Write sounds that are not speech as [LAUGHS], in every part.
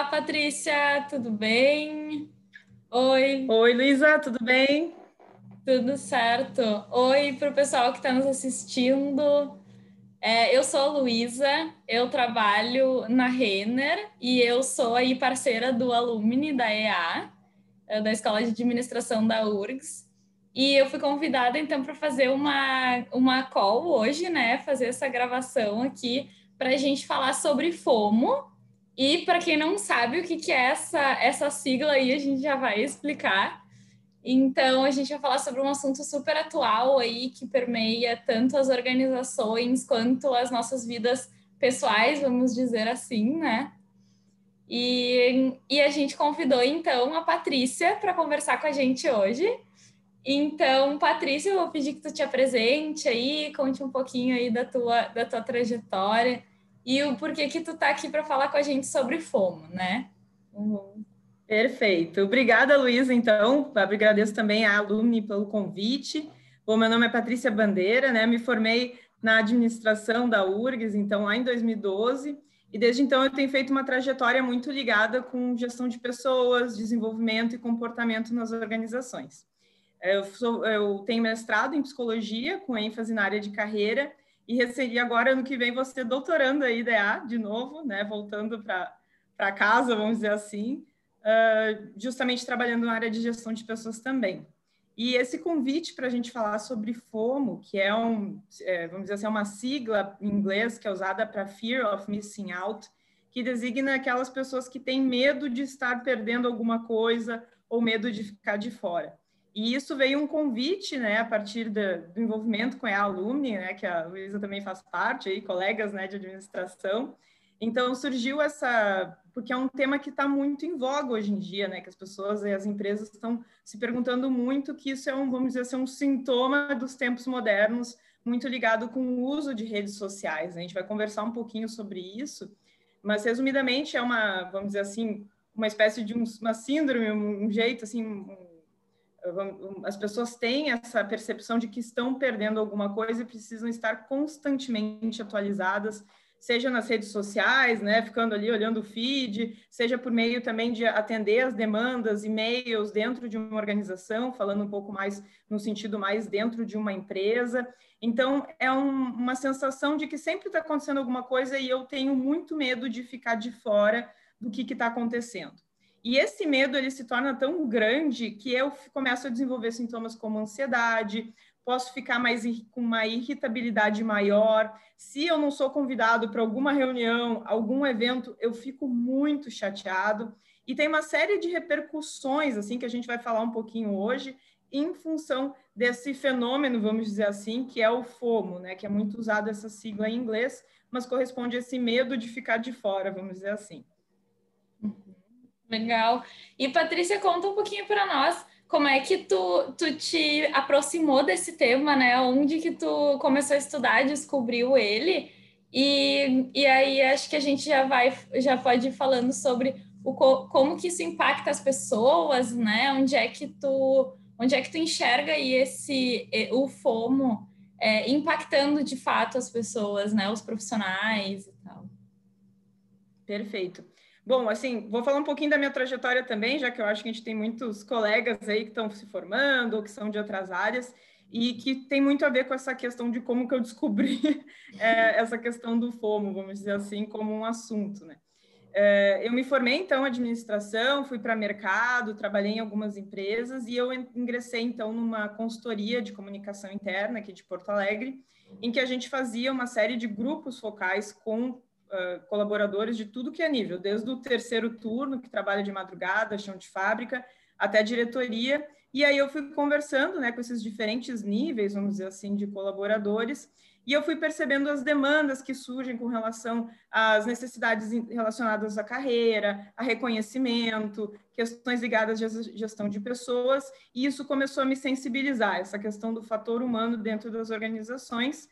Olá, Patrícia, tudo bem? Oi. Oi, Luísa, tudo bem? Tudo certo. Oi para o pessoal que está nos assistindo. É, eu sou a Luísa, eu trabalho na Renner e eu sou aí parceira do Alumni da EA, é, da Escola de Administração da URGS. E eu fui convidada então para fazer uma, uma call hoje, né? Fazer essa gravação aqui para a gente falar sobre FOMO. E para quem não sabe o que, que é essa, essa sigla aí, a gente já vai explicar. Então, a gente vai falar sobre um assunto super atual aí que permeia tanto as organizações quanto as nossas vidas pessoais, vamos dizer assim, né? E, e a gente convidou então a Patrícia para conversar com a gente hoje. Então, Patrícia, eu vou pedir que tu te apresente aí, conte um pouquinho aí da tua, da tua trajetória e o porquê que tu tá aqui para falar com a gente sobre FOMO, né? Uhum. Perfeito. Obrigada, Luísa, então. Agradeço também a Alumni pelo convite. Bom, meu nome é Patrícia Bandeira, né? Me formei na administração da URGS, então, lá em 2012. E desde então eu tenho feito uma trajetória muito ligada com gestão de pessoas, desenvolvimento e comportamento nas organizações. Eu, sou, eu tenho mestrado em psicologia, com ênfase na área de carreira, e agora, ano que vem, você doutorando aí, DA, de novo, né? Voltando para casa, vamos dizer assim uh, justamente trabalhando na área de gestão de pessoas também. E esse convite para a gente falar sobre FOMO, que é um, é, vamos dizer assim, é uma sigla em inglês que é usada para Fear of Missing Out, que designa aquelas pessoas que têm medo de estar perdendo alguma coisa ou medo de ficar de fora. E isso veio um convite, né, a partir do, envolvimento com a Alumni, né, que a Luísa também faz parte, aí, colegas, né, de administração, então surgiu essa, porque é um tema que está muito em voga hoje em dia, né? Que as pessoas e as empresas estão se perguntando muito que isso é um, vamos dizer assim, um sintoma dos tempos modernos, muito ligado com o uso de redes sociais. A gente vai conversar um pouquinho sobre isso, mas resumidamente é uma, vamos dizer assim, uma espécie de um, uma síndrome, um jeito assim, um, as pessoas têm essa percepção de que estão perdendo alguma coisa e precisam estar constantemente atualizadas seja nas redes sociais, né, ficando ali olhando o feed, seja por meio também de atender as demandas, e-mails dentro de uma organização, falando um pouco mais no sentido mais dentro de uma empresa. Então, é um, uma sensação de que sempre está acontecendo alguma coisa e eu tenho muito medo de ficar de fora do que está acontecendo. E esse medo ele se torna tão grande que eu começo a desenvolver sintomas como ansiedade, posso ficar mais com uma irritabilidade maior. Se eu não sou convidado para alguma reunião, algum evento, eu fico muito chateado. E tem uma série de repercussões, assim, que a gente vai falar um pouquinho hoje, em função desse fenômeno, vamos dizer assim, que é o FOMO, né? Que é muito usado essa sigla em inglês, mas corresponde a esse medo de ficar de fora, vamos dizer assim. Legal. E Patrícia, conta um pouquinho para nós como é que tu, tu te aproximou desse tema, né? Onde que tu começou a estudar, descobriu ele? E, e aí acho que a gente já vai, já pode ir falando sobre o, como que isso impacta as pessoas, né? Onde é que tu, onde é que tu enxerga aí esse, o FOMO é, impactando de fato as pessoas, né? Os profissionais e tal. Perfeito. Bom, assim, vou falar um pouquinho da minha trajetória também, já que eu acho que a gente tem muitos colegas aí que estão se formando ou que são de outras áreas e que tem muito a ver com essa questão de como que eu descobri [LAUGHS] é, essa questão do FOMO, vamos dizer assim, como um assunto, né? É, eu me formei, então, em administração, fui para mercado, trabalhei em algumas empresas e eu ingressei, então, numa consultoria de comunicação interna aqui de Porto Alegre, em que a gente fazia uma série de grupos focais com uh, colaboradores de tudo que é nível, desde o terceiro turno, que trabalha de madrugada, chão de fábrica, até diretoria. E aí eu fui conversando né, com esses diferentes níveis, vamos dizer assim, de colaboradores, e eu fui percebendo as demandas que surgem com relação às necessidades relacionadas à carreira, a reconhecimento, questões ligadas à gestão de pessoas, e isso começou a me sensibilizar, essa questão do fator humano dentro das organizações,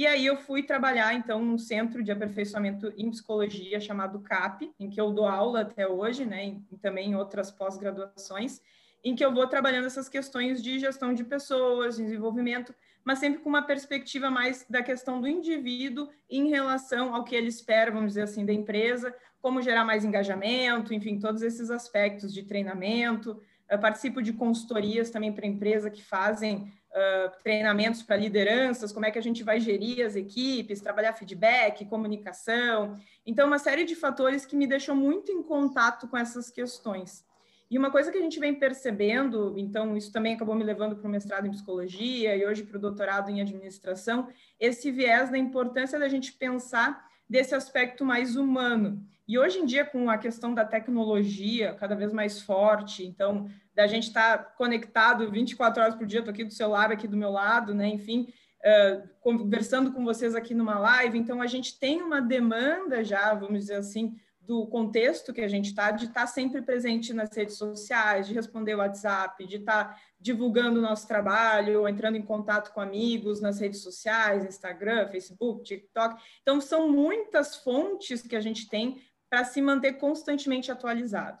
e aí eu fui trabalhar, então, num centro de aperfeiçoamento em psicologia chamado CAP, em que eu dou aula até hoje, né, e também em outras pós-graduações, em que eu vou trabalhando essas questões de gestão de pessoas, desenvolvimento, mas sempre com uma perspectiva mais da questão do indivíduo em relação ao que ele espera, vamos dizer assim, da empresa, como gerar mais engajamento, enfim, todos esses aspectos de treinamento. Eu participo de consultorias também para empresa que fazem uh, treinamentos para lideranças, como é que a gente vai gerir as equipes, trabalhar feedback, comunicação. Então, uma série de fatores que me deixam muito em contato com essas questões. E uma coisa que a gente vem percebendo, então isso também acabou me levando para o mestrado em psicologia e hoje para o doutorado em administração, esse viés da importância da gente pensar desse aspecto mais humano. E hoje em dia, com a questão da tecnologia cada vez mais forte, então, da gente estar tá conectado 24 horas por dia, estou aqui do celular aqui do meu lado, né? Enfim, uh, conversando com vocês aqui numa live, então a gente tem uma demanda já, vamos dizer assim, do contexto que a gente está, de estar tá sempre presente nas redes sociais, de responder o WhatsApp, de estar tá divulgando o nosso trabalho, entrando em contato com amigos nas redes sociais, Instagram, Facebook, TikTok. Então, são muitas fontes que a gente tem para se manter constantemente atualizado.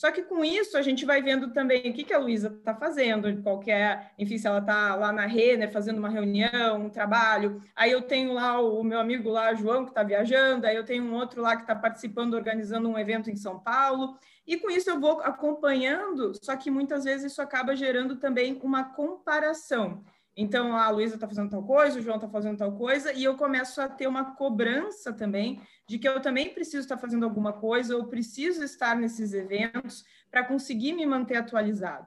Só que com isso a gente vai vendo também o que, que a Luísa está fazendo, qualquer, enfim, se ela está lá na Renner fazendo uma reunião, um trabalho. Aí eu tenho lá o meu amigo lá, João, que está viajando, aí eu tenho um outro lá que está participando, organizando um evento em São Paulo. E com isso eu vou acompanhando, só que muitas vezes isso acaba gerando também uma comparação. Então, a Luísa está fazendo tal coisa, o João está fazendo tal coisa, e eu começo a ter uma cobrança também de que eu também preciso estar fazendo alguma coisa, ou preciso estar nesses eventos para conseguir me manter atualizado.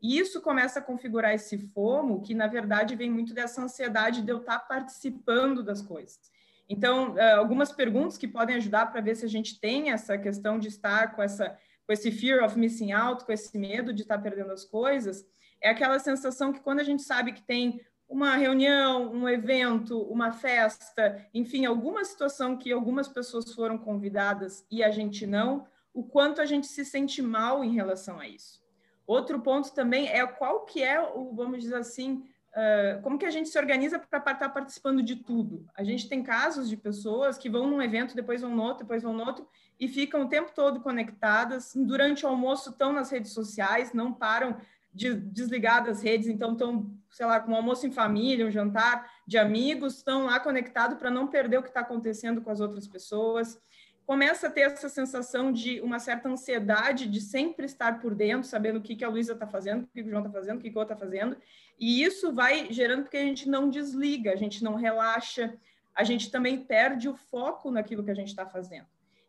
E isso começa a configurar esse FOMO, que na verdade vem muito dessa ansiedade de eu estar participando das coisas. Então, eh, algumas perguntas que podem ajudar para ver se a gente tem essa questão de estar com essa com esse fear of missing out, com esse medo de estar perdendo as coisas, é aquela sensação que quando a gente sabe que tem uma reunião, um evento, uma festa, enfim, alguma situação que algumas pessoas foram convidadas e a gente não, o quanto a gente se sente mal em relação a isso. Outro ponto também é qual que é o, vamos dizer assim, uh, como que a gente se organiza para estar participando de tudo. A gente tem casos de pessoas que vão num evento, depois vão no outro, depois vão no outro, e ficam o tempo todo conectadas. Durante o almoço estão nas redes sociais, não param de, desligar das redes, então estão, sei lá, com um almoço em família, um jantar de amigos, estão lá conectados para não perder o que está acontecendo com as outras pessoas. Começa a ter essa sensação de uma certa ansiedade de sempre estar por dentro, sabendo o que, que a Luísa está fazendo, o que, que o João está fazendo, o que, que o outro está fazendo. E isso vai gerando porque a gente não desliga, a gente não relaxa, a gente também perde o foco naquilo que a gente está fazendo.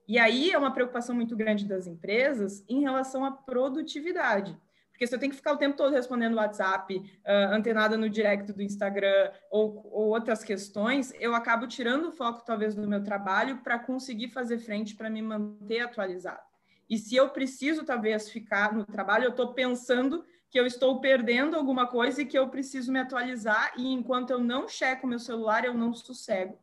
E aí é uma preocupação muito grande das empresas em relação à produtividade. Porque se eu tenho que ficar o tempo todo respondendo WhatsApp, uh, antenada no direct do Instagram ou, ou, outras questões, eu acabo tirando o foco, talvez, do meu trabalho para conseguir fazer frente, para me manter atualizado. E se eu preciso, talvez, ficar no trabalho, eu estou pensando que eu estou perdendo alguma coisa e que eu preciso me atualizar, e enquanto eu não checo meu celular, eu não sossego.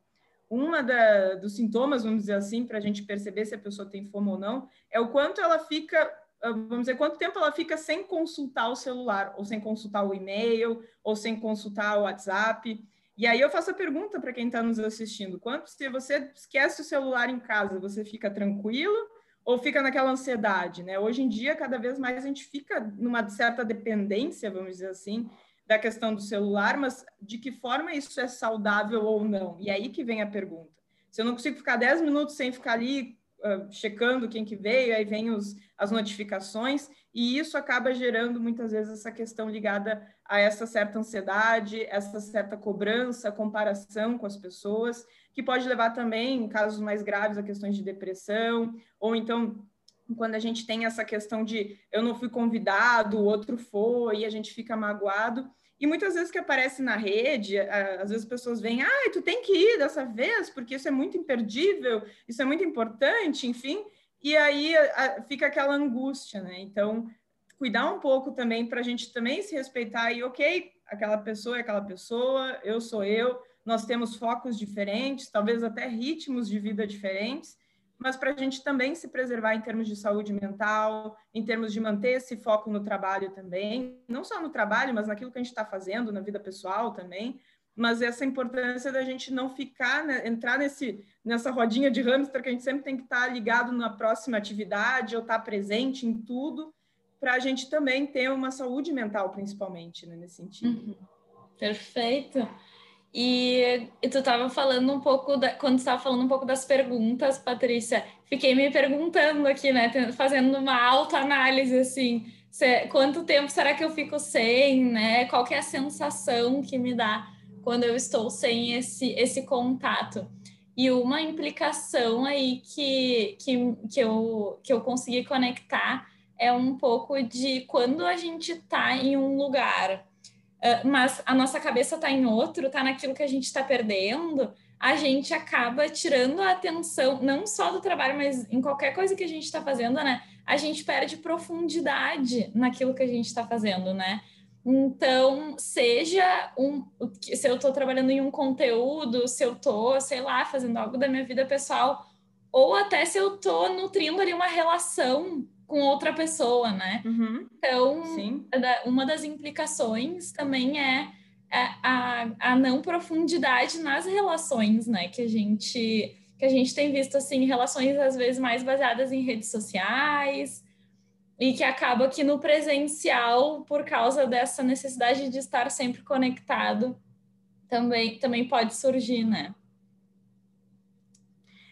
Uma da, dos sintomas, vamos dizer assim, para a gente perceber se a pessoa tem fome ou não, é o quanto ela fica vamos dizer, quanto tempo ela fica sem consultar o celular, ou sem consultar o e-mail, ou sem consultar o WhatsApp. E aí eu faço a pergunta para quem está nos assistindo: quanto se você esquece o celular em casa, você fica tranquilo ou fica naquela ansiedade, né? Hoje em dia, cada vez mais a gente fica numa certa dependência, vamos dizer assim, da questão do celular, mas de que forma isso é saudável ou não? E aí que vem a pergunta. Se eu não consigo ficar 10 minutos sem ficar ali uh, checando quem que veio, aí vem os, as notificações, e isso acaba gerando muitas vezes essa questão ligada a essa certa ansiedade, essa certa cobrança, comparação com as pessoas, que pode levar também, em casos mais graves, a questões de depressão, ou então quando a gente tem essa questão de eu não fui convidado, o outro foi, e a gente fica magoado. E muitas vezes que aparece na rede, às vezes as pessoas vêm, ah, tu tem que ir dessa vez, porque isso é muito imperdível, isso é muito importante, enfim. E aí fica aquela angústia, né? Então, cuidar um pouco também para a gente também se respeitar e, ok, aquela pessoa é aquela pessoa, eu sou eu, nós temos focos diferentes, talvez até ritmos de vida diferentes, mas para a gente também se preservar em termos de saúde mental, em termos de manter esse foco no trabalho também, não só no trabalho, mas naquilo que a gente está fazendo na vida pessoal também, mas essa importância da gente não ficar, né, entrar nesse, nessa rodinha de hamster que a gente sempre tem que estar tá ligado na próxima atividade ou estar tá presente em tudo, para a gente também ter uma saúde mental, principalmente, né, nesse sentido. Uhum. Perfeito. E, e tu estava falando um pouco, da, quando estava falando um pouco das perguntas, Patrícia, fiquei me perguntando aqui, né, fazendo uma autoanálise, assim, se, quanto tempo será que eu fico sem, né, qual que é a sensação que me dá quando eu estou sem esse, esse contato. E uma implicação aí que, que, que, eu, que eu consegui conectar é um pouco de quando a gente está em um lugar mas a nossa cabeça está em outro, está naquilo que a gente está perdendo, a gente acaba tirando a atenção, não só do trabalho, mas em qualquer coisa que a gente está fazendo, né? A gente perde profundidade naquilo que a gente está fazendo, né? Então, seja um. Se eu estou trabalhando em um conteúdo, se eu estou, sei lá, fazendo algo da minha vida pessoal, ou até se eu estou nutrindo ali uma relação com outra pessoa, né? Uhum. Então, Sim. uma das implicações também é, é a, a não profundidade nas relações, né? Que a gente que a gente tem visto assim relações às vezes mais baseadas em redes sociais e que acaba que no presencial por causa dessa necessidade de estar sempre conectado também também pode surgir, né?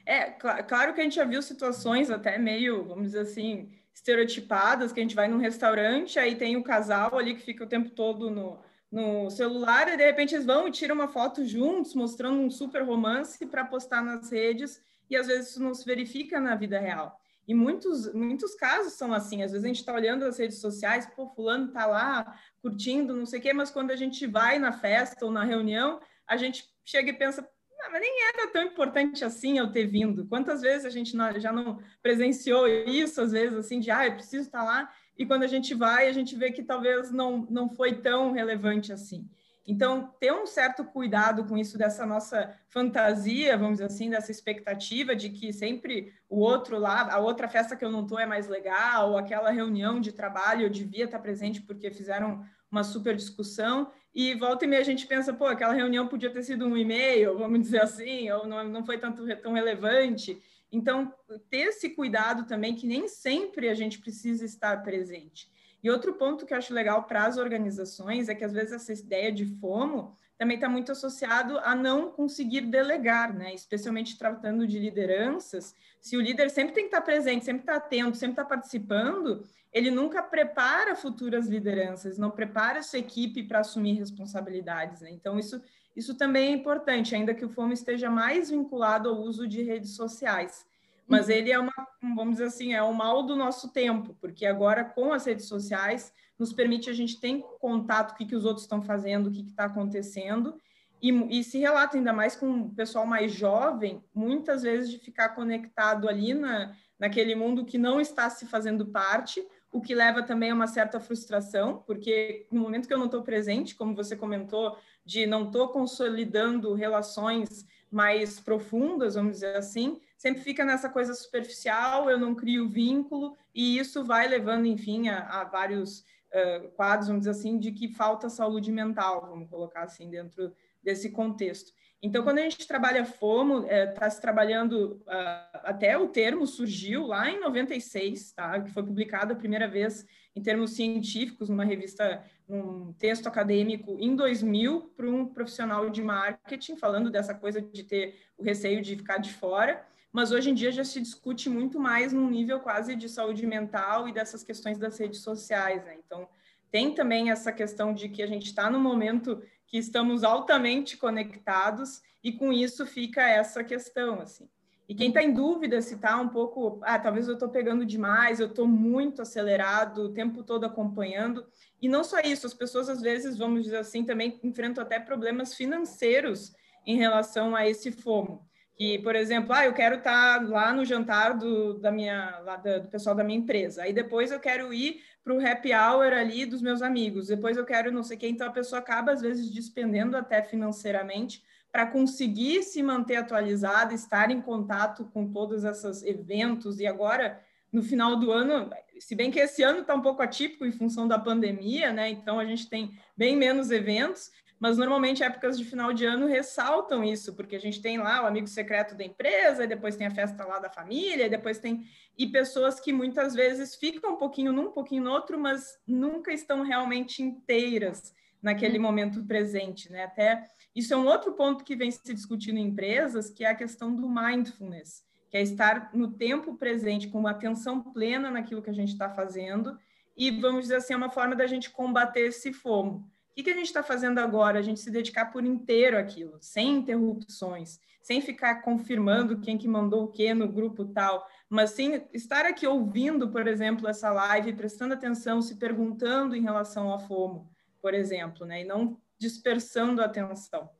É, claro que a gente já viu situações até meio, vamos dizer assim, estereotipadas, que a gente vai num restaurante, aí tem o casal ali que fica o tempo todo no, no celular, e de repente eles vão e tiram uma foto juntos, mostrando um super romance para postar nas redes, e às vezes isso não se verifica na vida real. E muitos, muitos casos são assim, às vezes a gente está olhando as redes sociais, pô, fulano está lá curtindo, não sei o quê, mas quando a gente vai na festa ou na reunião, a gente chega e pensa, ah, mas nem era tão importante assim eu ter vindo. Quantas vezes a gente não, já não presenciou isso, às vezes, assim, de, ah, eu preciso estar lá, e quando a gente vai, a gente vê que talvez não, não foi tão relevante assim. Então, ter um certo cuidado com isso, dessa nossa fantasia, vamos dizer assim, dessa expectativa de que sempre o outro lá, a outra festa que eu não estou é mais legal, ou aquela reunião de trabalho eu devia estar presente porque fizeram uma super discussão, e volta e meia a gente pensa, pô, aquela reunião podia ter sido um e-mail, vamos dizer assim, ou não, não foi tanto, tão relevante. Então, ter esse cuidado também, que nem sempre a gente precisa estar presente. E outro ponto que eu acho legal para as organizações é que, às vezes, essa ideia de FOMO também está muito associado a não conseguir delegar, né? Especialmente tratando de lideranças. Se o líder sempre tem que estar presente, sempre está atento, sempre está participando, ele nunca prepara futuras lideranças, não prepara sua equipe para assumir responsabilidades. Né? Então, isso, isso também é importante, ainda que o FOMO esteja mais vinculado ao uso de redes sociais. Mas uhum. ele é uma, vamos dizer assim, é o mal do nosso tempo, porque agora com as redes sociais nos permite a gente ter contato com o que, que os outros estão fazendo, o que está acontecendo, e, e, se relata ainda mais com o pessoal mais jovem, muitas vezes de ficar conectado ali na, naquele mundo que não está se fazendo parte, o que leva também a uma certa frustração, porque no momento que eu não estou presente, como você comentou, de não estou consolidando relações mais profundas, vamos dizer assim, sempre fica nessa coisa superficial, eu não crio vínculo, e isso vai levando, enfim, a, a vários uh, quadros, vamos dizer assim, de que falta saúde mental, vamos colocar assim, dentro desse contexto. Então, quando a gente trabalha FOMO, está é, tá se trabalhando, uh, até o termo surgiu lá em 96, tá? que foi publicado a primeira vez em termos científicos, numa revista, num texto acadêmico, em 2000, para um profissional de marketing, falando dessa coisa de ter o receio de ficar de fora. Mas hoje em dia já se discute muito mais num nível quase de saúde mental e dessas questões das redes sociais. Né? Então, tem também essa questão de que a gente está no momento que estamos altamente conectados e com isso fica essa questão, assim. E quem está em dúvida se está um pouco, ah, talvez eu estou pegando demais, eu estou muito acelerado, o tempo todo acompanhando. E não só isso, as pessoas às vezes, vamos dizer assim, também enfrentam até problemas financeiros em relação a esse FOMO. Que, por exemplo, ah, eu quero estar tá lá no jantar do, da minha, lá do pessoal da minha empresa. Aí depois eu quero ir para o happy hour ali dos meus amigos. Depois eu quero não sei quem. Então a pessoa acaba, às vezes, despendendo até financeiramente para conseguir se manter atualizada, estar em contato com todos esses eventos. E agora, no final do ano, se bem que esse ano está um pouco atípico em função da pandemia, né? Então a gente tem bem menos eventos, mas normalmente épocas de final de ano ressaltam isso, porque a gente tem lá o amigo secreto da empresa, depois tem a festa lá da família, depois tem e pessoas que muitas vezes ficam um pouquinho num, um pouquinho no outro, mas nunca estão realmente inteiras naquele uhum. momento presente, né? Até isso é um outro ponto que vem se discutindo em empresas, que é a questão do mindfulness, que é estar no tempo presente, com atenção plena naquilo que a gente está fazendo, e vamos dizer assim, é uma forma da gente combater esse fomo. O que, que a gente está fazendo agora? A gente se dedicar por inteiro àquilo, sem interrupções, sem ficar confirmando quem que mandou o que no grupo tal, mas sim estar aqui ouvindo, por exemplo, essa live, prestando atenção, se perguntando em relação ao FOMO, por exemplo, né? E não dispersando a atenção.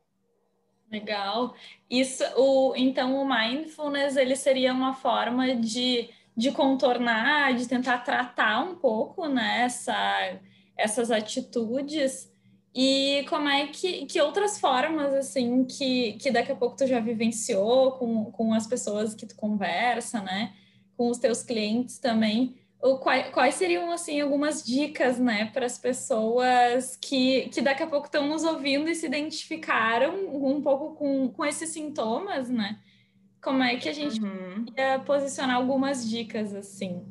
Legal. Isso, o, então o mindfulness ele seria uma forma de, de contornar, de tentar tratar um pouco né, essa, essas atitudes. E como é que, que outras formas, assim, que, que daqui a pouco tu já vivenciou com, com as pessoas que tu conversa, né? Com os teus clientes também, quais, quais seriam assim algumas dicas, né, para as pessoas que, que daqui a pouco estão nos ouvindo e se identificaram um pouco com, com esses sintomas, né? Como é que a gente uhum. ia posicionar algumas dicas assim?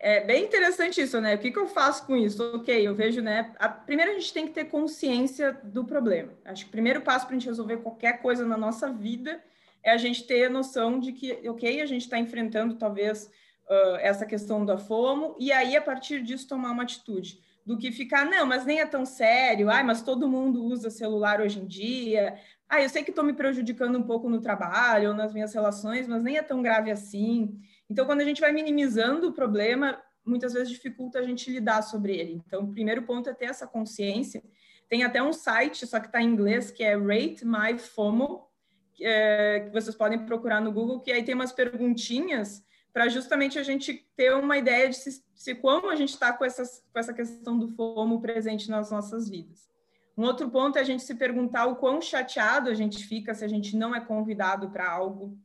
É bem interessante isso, né? O que, que eu faço com isso? Ok, eu vejo, né? A, primeiro a gente tem que ter consciência do problema. Acho que o primeiro passo para a gente resolver qualquer coisa na nossa vida é a gente ter a noção de que, ok, a gente está enfrentando talvez uh, essa questão da FOMO, e aí, a partir disso, tomar uma atitude. Do que ficar, não, mas nem é tão sério, ai, mas todo mundo usa celular hoje em dia, ah, eu sei que estou me prejudicando um pouco no trabalho ou nas minhas relações, mas nem é tão grave assim. Então, quando a gente vai minimizando o problema, muitas vezes dificulta a gente lidar sobre ele. Então, o primeiro ponto é ter essa consciência. Tem até um site, só que está em inglês, que é Rate My FOMO, que, é, que vocês podem procurar no Google, que aí tem umas perguntinhas para justamente a gente ter uma ideia de se, se como a gente está com, com essa questão do FOMO presente nas nossas vidas. Um outro ponto é a gente se perguntar o quão chateado a gente fica se a gente não é convidado para algo.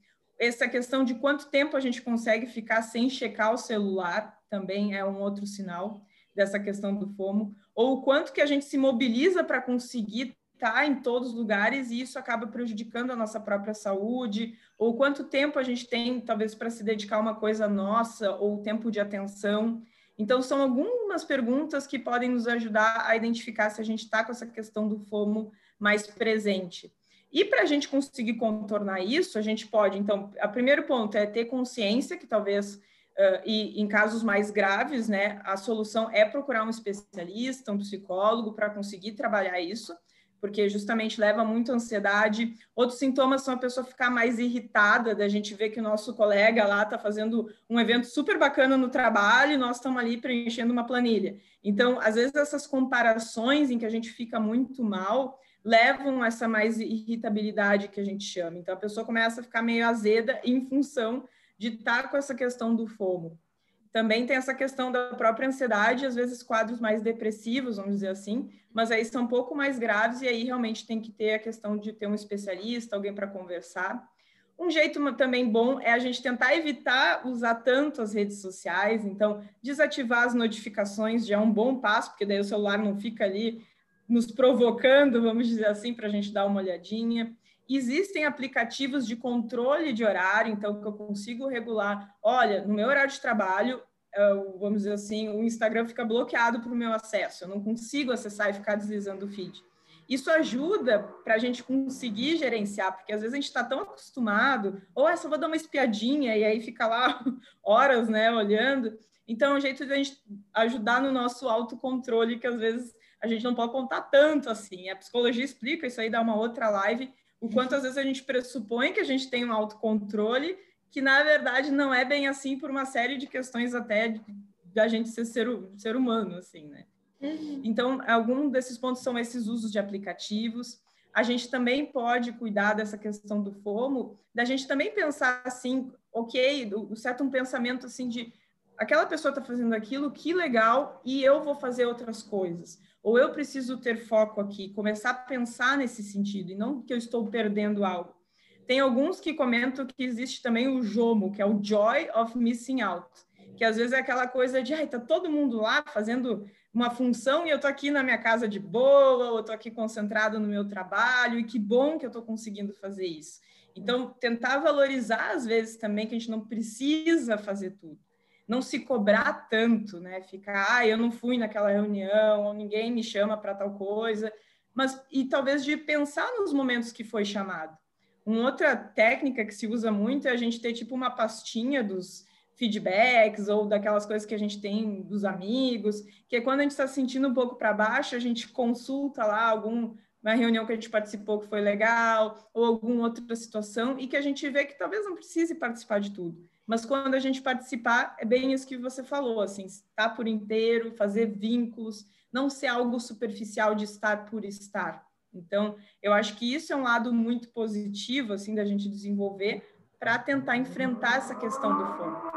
Essa questão de quanto tempo a gente consegue ficar sem checar o celular também é um outro sinal dessa questão do FOMO. Ou o quanto que a gente se mobiliza para conseguir está em todos os lugares e isso acaba prejudicando a nossa própria saúde, ou quanto tempo a gente tem, talvez, para se dedicar a uma coisa nossa, ou tempo de atenção. Então, são algumas perguntas que podem nos ajudar a identificar se a gente está com essa questão do FOMO mais presente. E para a gente conseguir contornar isso, a gente pode, então, o primeiro ponto é ter consciência que talvez, uh, e em casos mais graves, né, a solução é procurar um especialista, um psicólogo, para conseguir trabalhar isso porque justamente leva muita ansiedade. Outros sintomas são a pessoa ficar mais irritada, da gente ver que o nosso colega lá está fazendo um evento super bacana no trabalho e nós estamos ali preenchendo uma planilha. Então, às vezes, essas comparações em que a gente fica muito mal levam a essa mais irritabilidade que a gente chama. Então, a pessoa começa a ficar meio azeda em função de estar com essa questão do fomo. Também tem essa questão da própria ansiedade, às vezes quadros mais depressivos, vamos dizer assim, mas aí são um pouco mais graves e aí realmente tem que ter a questão de ter um especialista, alguém para conversar. Um jeito também bom é a gente tentar evitar usar tanto as redes sociais, então desativar as notificações já é um bom passo, porque daí o celular não fica ali nos provocando, vamos dizer assim, para a gente dar uma olhadinha. Existem aplicativos de controle de horário, então que eu consigo regular. Olha, no meu horário de trabalho, vamos dizer assim, o Instagram fica bloqueado para o meu acesso, eu não consigo acessar e ficar deslizando o feed. Isso ajuda para a gente conseguir gerenciar, porque às vezes a gente está tão acostumado, ou é só vou dar uma espiadinha e aí fica lá [LAUGHS] horas, né, olhando. Então, é um jeito de a gente ajudar no nosso autocontrole, que às vezes a gente não pode contar tanto assim. A psicologia explica isso aí, dá uma outra live, o quanto às vezes a gente pressupõe que a gente tem um autocontrole, que na verdade não é bem assim por uma série de questões até da gente ser, ser ser humano, assim, né? Uhum. Então, algum desses pontos são esses usos de aplicativos. A gente também pode cuidar dessa questão do FOMO, da gente também pensar assim, ok, o certo um pensamento assim de aquela pessoa está fazendo aquilo, que legal, e eu vou fazer outras coisas ou eu preciso ter foco aqui, começar a pensar nesse sentido, e não que eu estou perdendo algo. Tem alguns que comentam que existe também o JOMO, que é o Joy of Missing Out, que às vezes é aquela coisa de, ai, tá todo mundo lá fazendo uma função e eu tô aqui na minha casa de boa, ou eu tô aqui concentrado no meu trabalho, e que bom que eu tô conseguindo fazer isso. Então, tentar valorizar às vezes também que a gente não precisa fazer tudo não se cobrar tanto, né? Ficar, ah, eu não fui naquela reunião, ou ninguém me chama para tal coisa, mas e talvez de pensar nos momentos que foi chamado. Uma outra técnica que se usa muito é a gente ter tipo uma pastinha dos feedbacks ou daquelas coisas que a gente tem dos amigos, que é quando a gente está sentindo um pouco para baixo, a gente consulta lá algum uma reunião que a gente participou que foi legal, ou alguma outra situação, e que a gente vê que talvez não precise participar de tudo. Mas quando a gente participar, é bem isso que você falou, assim, estar por inteiro, fazer vínculos, não ser algo superficial de estar por estar. Então, eu acho que isso é um lado muito positivo, assim, da gente desenvolver para tentar enfrentar essa questão do foco.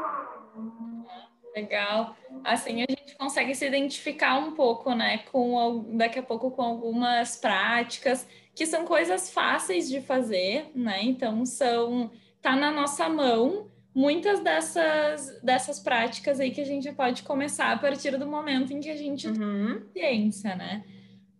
Legal. Assim a gente consegue se identificar um pouco, né, com daqui a pouco com algumas práticas que são coisas fáceis de fazer, né? Então são tá na nossa mão muitas dessas dessas práticas aí que a gente pode começar a partir do momento em que a gente uhum. tem ciência, né?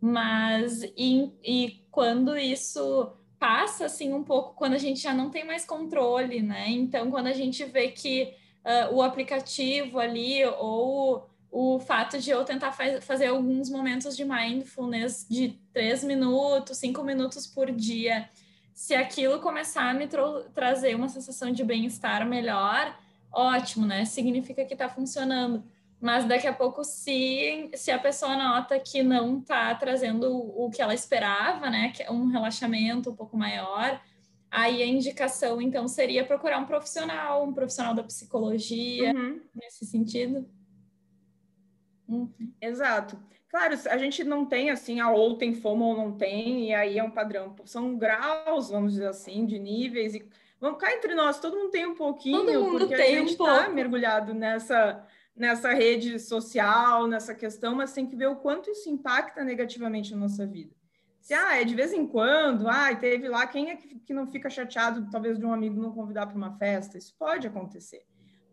Mas e, e quando isso passa assim um pouco, quando a gente já não tem mais controle, né? Então quando a gente vê que uh, o aplicativo ali ou o fato de eu tentar faz, fazer alguns momentos de mindfulness de três minutos, cinco minutos por dia, se aquilo começar a me trazer uma sensação de bem-estar melhor, ótimo, né? Significa que está funcionando. Mas daqui a pouco, se, se a pessoa nota que não está trazendo o, que ela esperava, né? Que é um relaxamento um pouco maior, Aí a indicação, então, seria procurar um profissional, um profissional da psicologia, uhum. nesse sentido. Uhum. Exato. Claro, a gente não tem assim, a ou tem fome ou não tem, e aí é um padrão. São graus, vamos dizer assim, de níveis. E vamos cá entre nós, todo mundo tem um pouquinho, porque a gente está mergulhado nessa, nessa rede social, nessa questão, mas tem que ver o quanto isso impacta negativamente na nossa vida se ah, é de vez em quando, ah, teve lá, quem é que, que não fica chateado, talvez, de um amigo não convidar para uma festa? Isso pode acontecer.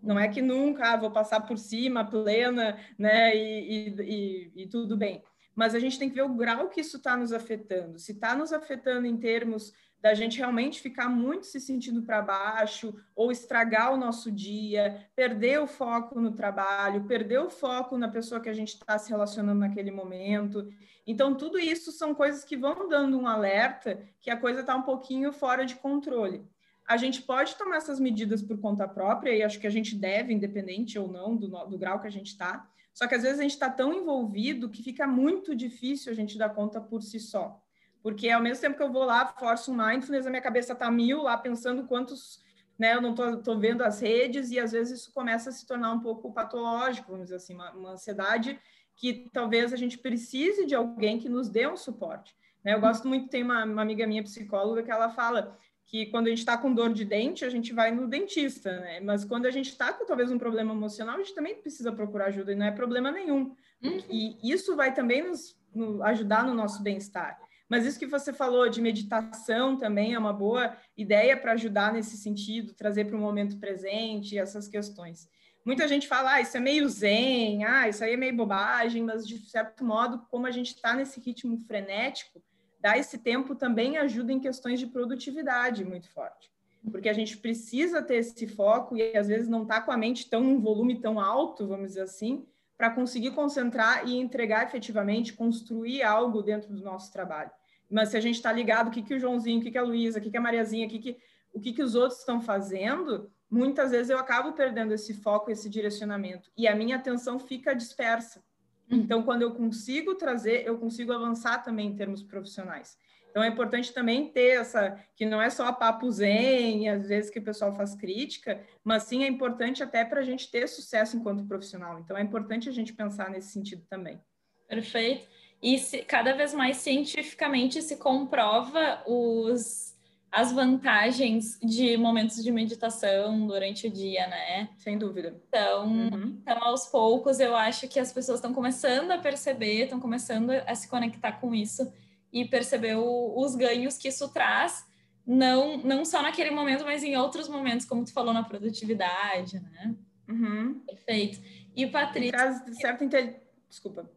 Não é que nunca ah, vou passar por cima, plena, né, e, e, e, e tudo bem. Mas a gente tem que ver o grau que isso está nos afetando. Se está nos afetando em termos da gente realmente ficar muito se sentindo para baixo ou estragar o nosso dia, perder o foco no trabalho, perder o foco na pessoa que a gente está se relacionando naquele momento. Então, tudo isso são coisas que vão dando um alerta que a coisa está um pouquinho fora de controle. A gente pode tomar essas medidas por conta própria, e acho que a gente deve, independente ou não do, do grau que a gente está, só que às vezes a gente está tão envolvido que fica muito difícil a gente dar conta por si só. Porque ao mesmo tempo que eu vou lá, forço um mindfulness, a minha cabeça está mil lá pensando quantos, né, eu não estou vendo as redes, e às vezes isso começa a se tornar um pouco patológico, vamos dizer assim, uma, uma ansiedade que talvez a gente precise de alguém que nos dê um suporte. Né? Eu gosto muito, tem uma, uma amiga minha psicóloga que ela fala que quando a gente está com dor de dente, a gente vai no dentista, né? Mas quando a gente está com talvez um problema emocional, a gente também precisa procurar ajuda e não é problema nenhum. Uhum. E isso vai também nos, nos ajudar no nosso bem-estar. Mas isso que você falou de meditação também é uma boa ideia para ajudar nesse sentido, trazer para o momento presente essas questões. Muita gente fala, ah, isso é meio zen, ah, isso aí é meio bobagem, mas de certo modo, como a gente está nesse ritmo frenético, dar esse tempo também ajuda em questões de produtividade muito forte. Porque a gente precisa ter esse foco e às vezes não está com a mente tão um volume tão alto, vamos dizer assim, para conseguir concentrar e entregar efetivamente, construir algo dentro do nosso trabalho. Mas se a gente está ligado, o que, que o Joãozinho, o que, que a Luísa, o que, que a Mariazinha, o que, que, o que, que os outros estão fazendo, muitas vezes eu acabo perdendo esse foco, esse direcionamento. E a minha atenção fica dispersa. Uhum. Então, quando eu consigo trazer, eu consigo avançar também em termos profissionais. Então, é importante também ter essa, que não é só a papo zen, às vezes que o pessoal faz crítica, mas sim é importante até para a gente ter sucesso enquanto profissional. Então, é importante a gente pensar nesse sentido também. Perfeito. E se, cada vez mais cientificamente se comprova os, as vantagens de momentos de meditação durante o dia, né? Sem dúvida. Então, uhum. então aos poucos, eu acho que as pessoas estão começando a perceber, estão começando a se conectar com isso e perceber o, os ganhos que isso traz, não, não só naquele momento, mas em outros momentos, como tu falou na produtividade, né? Uhum. Perfeito. E Patrícia. Traz de certo inte... Desculpa.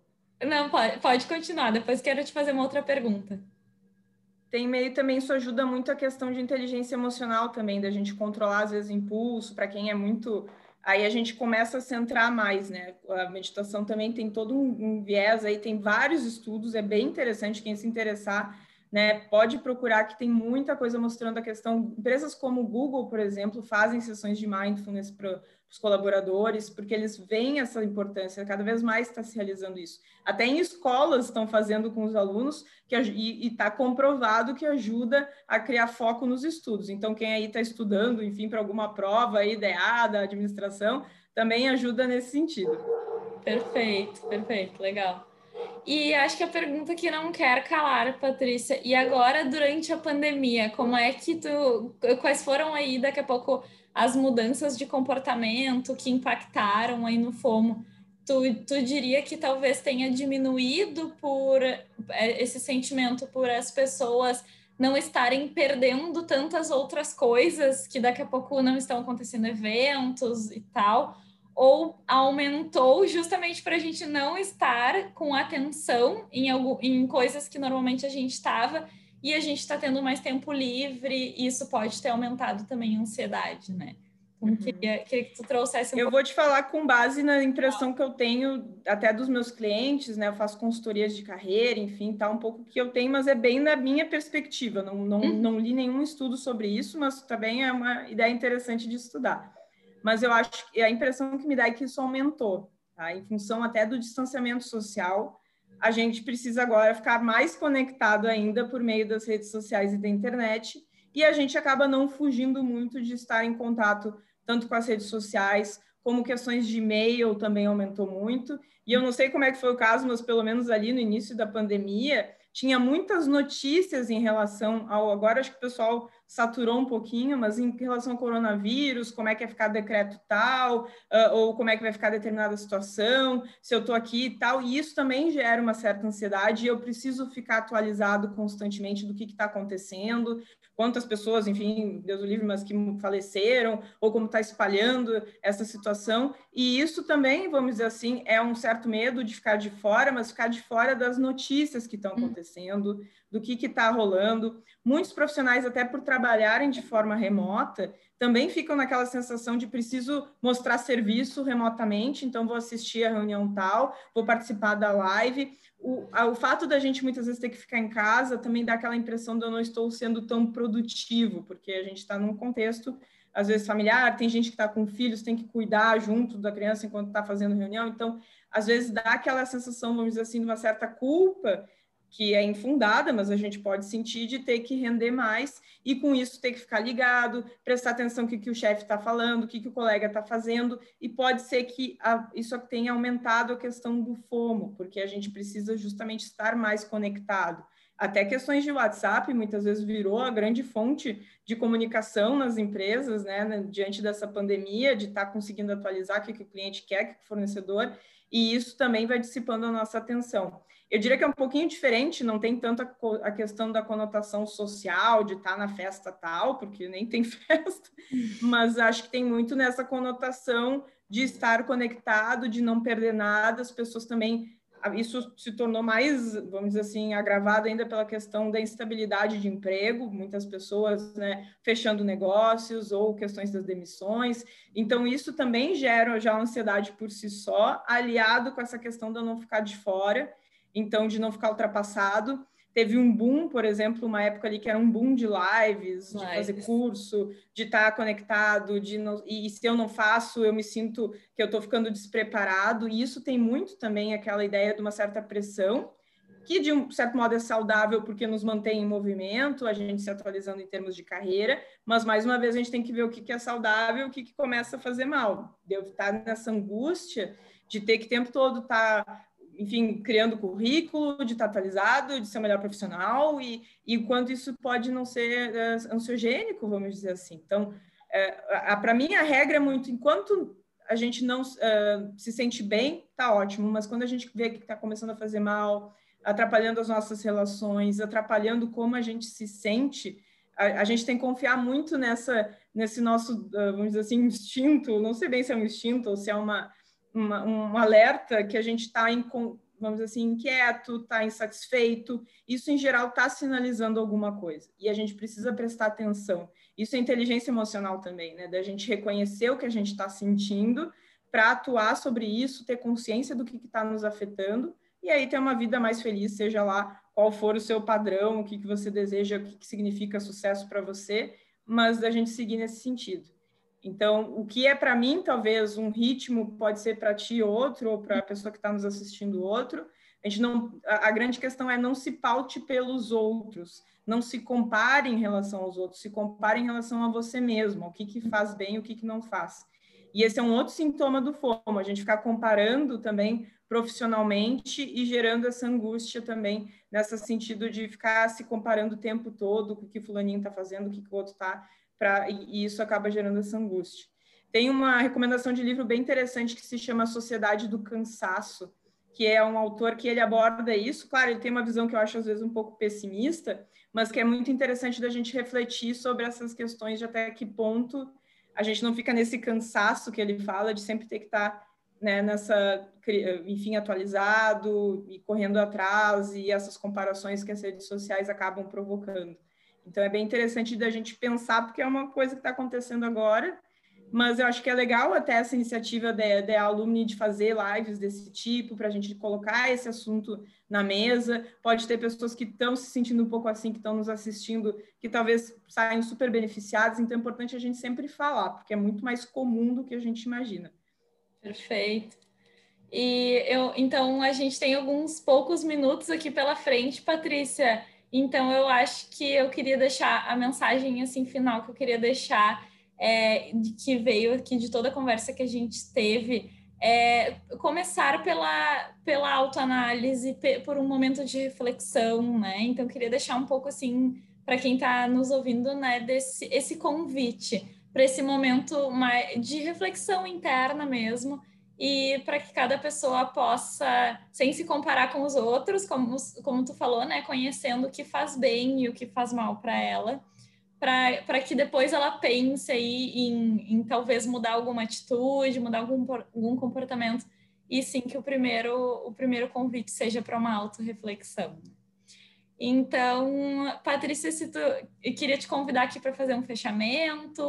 Não, pode, pode continuar, depois quero te fazer uma outra pergunta. Tem meio também, isso ajuda muito a questão de inteligência emocional também, da gente controlar, às vezes, impulso, para quem é muito aí a gente começa a centrar mais, né? A meditação também tem todo um, um viés aí, tem vários estudos, é bem interessante quem se interessar né? Pode procurar que tem muita coisa mostrando a questão. Empresas como o Google, por exemplo, fazem sessões de mindfulness para os colaboradores, porque eles veem essa importância, cada vez mais está se realizando isso. Até em escolas estão fazendo com os alunos, que, e está comprovado que ajuda a criar foco nos estudos. Então, quem aí está estudando, enfim, para alguma prova aí da da administração, também ajuda nesse sentido. Perfeito, perfeito, legal. E acho que a pergunta que não quer calar, Patrícia, e agora durante a pandemia, como é que tu, quais foram aí daqui a pouco as mudanças de comportamento que impactaram aí no FOMO? Tu, tu diria que talvez tenha diminuído por é, esse sentimento por as pessoas não estarem perdendo tantas outras coisas que daqui a pouco não estão acontecendo eventos e tal? ou aumentou justamente para a gente não estar com atenção em, algo, em coisas que normalmente a gente estava e a gente está tendo mais tempo livre e isso pode ter aumentado também a ansiedade, né? Então, uhum. queria, queria, que tu trouxesse um Eu pouco... vou te falar com base na impressão que eu tenho até dos meus clientes, né? Eu faço consultorias de carreira, enfim, tá um pouco que eu tenho, mas é bem na minha perspectiva. Não, não, uhum. não li nenhum estudo sobre isso, mas também é uma ideia interessante de estudar mas eu acho que a impressão que me dá é que isso aumentou, tá? Em função até do distanciamento social, a gente precisa agora ficar mais conectado ainda por meio das redes sociais e da internet, e a gente acaba não fugindo muito de estar em contato tanto com as redes sociais, como questões de e-mail também aumentou muito. E eu não sei como é que foi o caso, mas pelo menos ali no início da pandemia, tinha muitas notícias em relação ao. Agora acho que o pessoal saturou um pouquinho, mas em relação ao coronavírus, como é que vai ficar decreto tal, uh, ou como é que vai ficar determinada situação, se eu estou aqui e tal, e isso também gera uma certa ansiedade, e eu preciso ficar atualizado constantemente do que está acontecendo, quantas pessoas, enfim, Deus o livre, mas que faleceram, ou como está espalhando essa situação. E isso também, vamos dizer assim, é um certo medo de ficar de fora, mas ficar de fora das notícias que estão hum. acontecendo, do que está rolando. Muitos profissionais, até por trabalharem de forma remota, também ficam naquela sensação de preciso mostrar serviço remotamente, então vou assistir a reunião tal, vou participar da live o, a, o fato da gente muitas vezes ter que ficar em casa também dá aquela impressão de eu não estou sendo tão produtivo, porque a gente está num contexto, às vezes, familiar, tem gente que está com filhos, tem que cuidar junto da criança enquanto está fazendo reunião, então, às vezes, dá aquela sensação, vamos dizer assim, de uma certa culpa que é infundada, mas a gente pode sentir de ter que render mais e com isso ter que ficar ligado, prestar atenção no que, que o chefe está falando, o que, que o colega está fazendo, e pode ser que a, isso tenha aumentado a questão do FOMO, porque a gente precisa justamente estar mais conectado. Até questões de WhatsApp muitas vezes virou a grande fonte de comunicação nas empresas, né, diante dessa pandemia, de estar tá conseguindo atualizar o que, que o cliente quer, o que o fornecedor, e isso também vai dissipando a nossa atenção. Eu diria que é um pouquinho diferente, não tem tanto a, a questão da conotação social, de estar na festa tal, porque nem tem [LAUGHS] festa, mas acho que tem muito nessa conotação de estar conectado, de não perder nada, as pessoas também isso se tornou mais, vamos dizer assim, agravado ainda pela questão da instabilidade de emprego, muitas pessoas né, fechando negócios ou questões das demissões. Então, isso também gera já ansiedade por si só, aliado com essa questão de eu não ficar de fora então de não ficar ultrapassado. Teve um boom, por exemplo, uma época ali que era um boom de lives, de fazer curso, de estar conectado, de não, e se eu não faço, eu me sinto que eu estou ficando despreparado. E isso tem muito também aquela ideia de uma certa pressão, que de um certo modo é saudável porque nos mantém em movimento, a gente se atualizando em termos de carreira, mas mais uma vez a gente tem que ver o que, que é saudável e o que, que começa a fazer mal. Devo estar nessa angústia de ter que o tempo todo estar tá enfim, criando currículo, de estar atualizado, de ser o melhor profissional e, e quanto isso pode não ser uh, ansiogênico, vamos dizer assim. Então, uh, para mim, a regra é muito, enquanto a gente não uh, se sente bem, tá ótimo, mas quando a gente vê que está começando a fazer mal, atrapalhando as nossas relações, atrapalhando como a gente se sente, a, a gente tem que confiar muito nessa, nesse nosso, vamos dizer assim, instinto, não sei bem se é um instinto ou se é uma uma, um alerta que a gente está vamos dizer assim, inquieto, está insatisfeito, isso em geral está sinalizando alguma coisa e a gente precisa prestar atenção. Isso é inteligência emocional também, né? Da gente reconhecer o que a gente está sentindo para atuar sobre isso, ter consciência do que está nos afetando e aí ter uma vida mais feliz, seja lá qual for o seu padrão, o que, que você deseja, o que, que significa sucesso para você, mas da gente seguir nesse sentido. Então, o que é para mim, talvez, um ritmo pode ser para ti outro, ou para a pessoa que está nos assistindo outro. A, gente não, a, a grande questão é não se paute pelos outros, não se compare em relação aos outros, se compare em relação a você mesmo, o que, que faz bem o que, que não faz. E esse é um outro sintoma do FOMO, a gente ficar comparando também profissionalmente e gerando essa angústia também, nesse sentido de ficar se comparando o tempo todo com o que fulaninho está fazendo, o que, que o outro está, e isso acaba gerando essa angústia. Tem uma recomendação de livro bem interessante que se chama Sociedade do Cansaço, que é um autor que ele aborda isso. Claro, ele tem uma visão que eu acho às vezes um pouco pessimista, mas que é muito interessante da gente refletir sobre essas questões de até que ponto a gente não fica nesse cansaço que ele fala de sempre ter que estar tá né, nessa, enfim, atualizado e correndo atrás e essas comparações que as redes sociais acabam provocando. Então é bem interessante da gente pensar, porque é uma coisa que está acontecendo agora, mas eu acho que é legal até essa iniciativa da, Alumni de fazer lives desse tipo, para a gente colocar esse assunto na mesa. Pode ter pessoas que estão se sentindo um pouco assim, que estão nos assistindo, que talvez saiam super beneficiadas, então é importante a gente sempre falar, porque é muito mais comum do que a gente imagina. Perfeito. E eu, então a gente tem alguns poucos minutos aqui pela frente, Patrícia. Então eu acho que eu queria deixar a mensagem assim final que eu queria deixar é, que veio aqui de toda a conversa que a gente teve é começar pela, pela autoanálise, por um momento de reflexão, né? Então eu queria deixar um pouco assim para quem está nos ouvindo, né, desse esse convite para esse momento mais de reflexão interna mesmo e para que cada pessoa possa, sem se comparar com os outros, como, como tu falou, né, conhecendo o que faz bem e o que faz mal para ela, para que depois ela pense aí em, em, talvez mudar alguma atitude, mudar algum, algum comportamento, e sim que o primeiro, o primeiro convite seja para uma autorreflexão. Então, Patrícia, se tu, eu queria te convidar aqui para fazer um fechamento,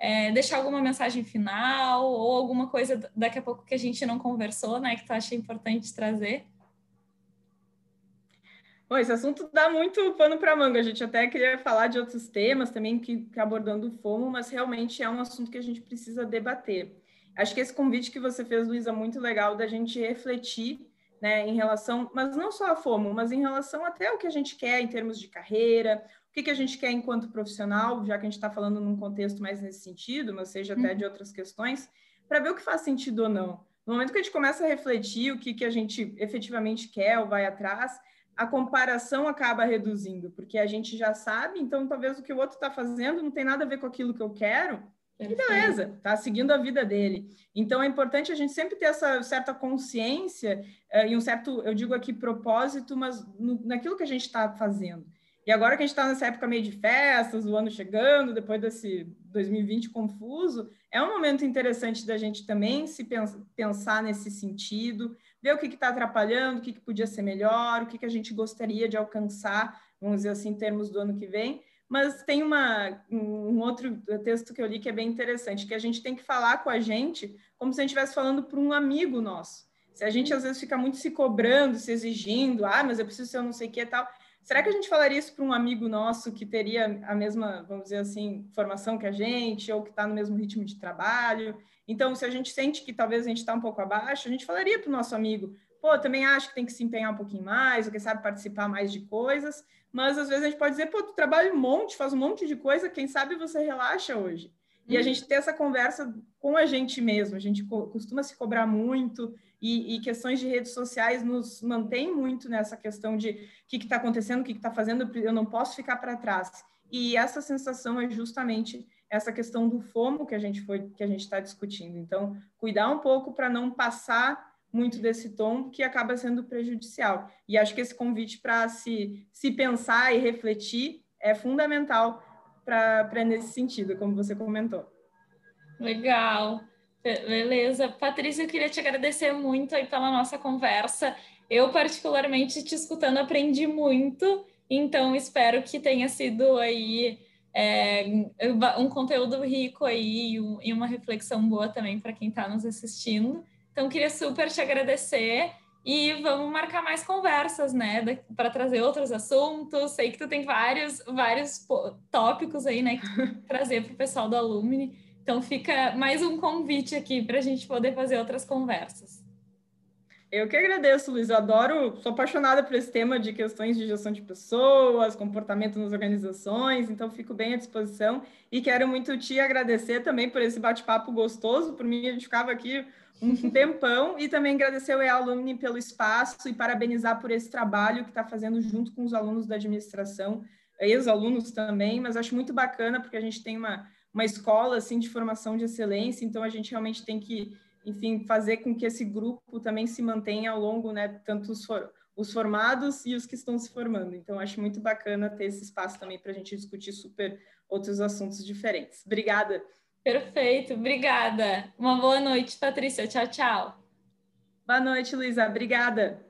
é, deixar alguma mensagem final ou alguma coisa daqui a pouco que a gente não conversou, né, que tu acha importante trazer. Bom, esse assunto dá muito pano para manga. A gente até queria falar de outros temas também que, que abordando o FOMO, mas realmente é um assunto que a gente precisa debater. Acho que esse convite que você fez, Luísa, é muito legal da gente refletir né, em relação, mas não só a FOMO, mas em relação até o que a gente quer em termos de carreira, o que, que a gente quer enquanto profissional, já que a gente está falando num contexto mais nesse sentido, mas seja até de uhum. outras questões, para ver o que faz sentido ou não. No momento que a gente começa a refletir o que, que a gente efetivamente quer ou vai atrás, a comparação acaba reduzindo, porque a gente já sabe, então talvez o que o outro está fazendo não tem nada a ver com aquilo que eu quero, e beleza, tá seguindo a vida dele. Então é importante a gente sempre ter essa certa consciência uh, e um certo, eu digo aqui, propósito, mas no, naquilo que a gente está fazendo. E agora que a gente está nessa época meio de festas, o ano chegando, depois desse 2020 confuso, é um momento interessante da gente também se pensar nesse sentido, ver o que está atrapalhando, o que, que, podia ser melhor, o que, que a gente gostaria de alcançar, vamos dizer assim, em termos do ano que vem. Mas tem uma, um outro texto que eu li que é bem interessante, que a gente tem que falar com a gente como se a gente estivesse falando para um amigo nosso. Se a gente às vezes fica muito se cobrando, se exigindo, ah, mas eu preciso ser eu não sei o que e tal, Será que a gente falaria isso para um amigo nosso que teria a mesma, vamos dizer assim, formação que a gente, ou que está no mesmo ritmo de trabalho? Então, se a gente sente que talvez a gente está um pouco abaixo, a gente falaria para o nosso amigo, pô, também acho que tem que se empenhar um pouquinho mais, ou quem sabe participar mais de coisas, mas às vezes a gente pode dizer, pô, tu trabalha um monte, faz um monte de coisa, quem sabe você relaxa hoje. E a uhum. gente ter essa conversa com a gente mesmo, a gente costuma se cobrar muito, e, e, questões de redes sociais nos mantém muito nessa questão de o que está acontecendo, o que está fazendo, eu não posso ficar para trás. E essa sensação é justamente essa questão do fomo que a gente foi que a gente está discutindo. Então, cuidar um pouco para não passar muito desse tom que acaba sendo prejudicial. E acho que esse convite para se, se pensar e refletir é fundamental para nesse sentido, como você comentou. Legal. Beleza. Patrícia, eu queria te agradecer muito aí pela nossa conversa. Eu, particularmente, te escutando, aprendi muito. Então, espero que tenha sido aí é, um conteúdo rico aí e uma reflexão boa também para quem está nos assistindo. Então, queria super te agradecer e vamos marcar mais conversas, né, para trazer outros assuntos. Sei que tu tem vários, vários tópicos aí, né, que trazer para o pessoal do Alumni. Então, fica mais um convite aqui para a gente poder fazer outras conversas. Eu que agradeço, Luiz. Eu adoro, sou apaixonada por esse tema de questões de gestão de pessoas, comportamento nas organizações, então fico bem à disposição e quero muito te agradecer também por esse bate-papo gostoso. Por mim, a gente ficava aqui um [LAUGHS] tempão e também agradecer ao EALumni pelo espaço e parabenizar por esse trabalho que está fazendo junto com os alunos da administração, ex-alunos também, mas acho muito bacana porque a gente tem uma, uma escola assim de formação de excelência, então a gente realmente tem que enfim, fazer com que esse grupo também se mantenha ao longo, né, tanto os, for, os formados e os que estão se formando. Então, acho muito bacana ter esse espaço também para a gente discutir super outros assuntos diferentes. Obrigada. Perfeito, obrigada. Uma boa noite, Patrícia. Tchau, tchau. Boa noite, Luísa. Obrigada.